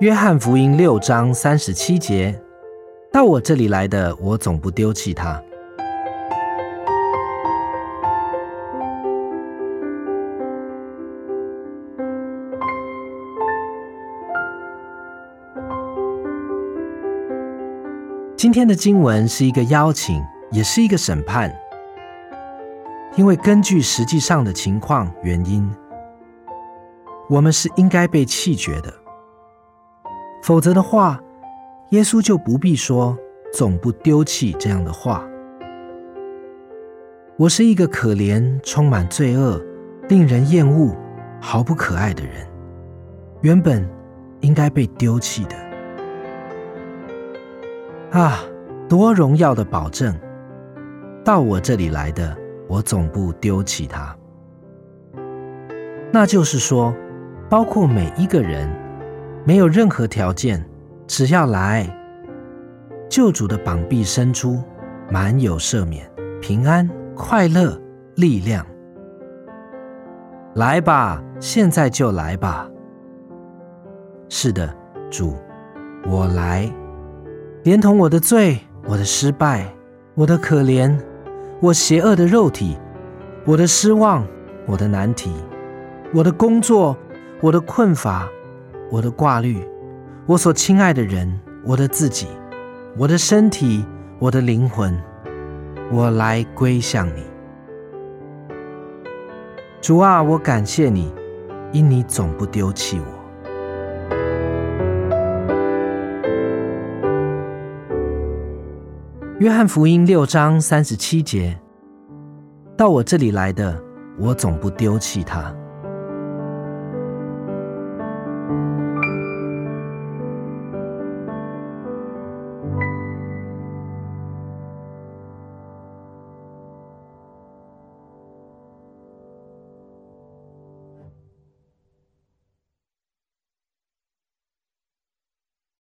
约翰福音六章三十七节：到我这里来的，我总不丢弃他。今天的经文是一个邀请，也是一个审判，因为根据实际上的情况原因，我们是应该被弃绝的。否则的话，耶稣就不必说“总不丢弃”这样的话。我是一个可怜、充满罪恶、令人厌恶、毫不可爱的人，原本应该被丢弃的。啊，多荣耀的保证！到我这里来的，我总不丢弃他。那就是说，包括每一个人。没有任何条件，只要来，救主的膀臂伸出，满有赦免、平安、快乐、力量。来吧，现在就来吧。是的，主，我来，连同我的罪、我的失败、我的可怜、我邪恶的肉体、我的失望、我的难题、我的工作、我的困乏。我的挂虑，我所亲爱的人，我的自己，我的身体，我的灵魂，我来归向你。主啊，我感谢你，因你总不丢弃我。约翰福音六章三十七节：到我这里来的，我总不丢弃他。Thank you.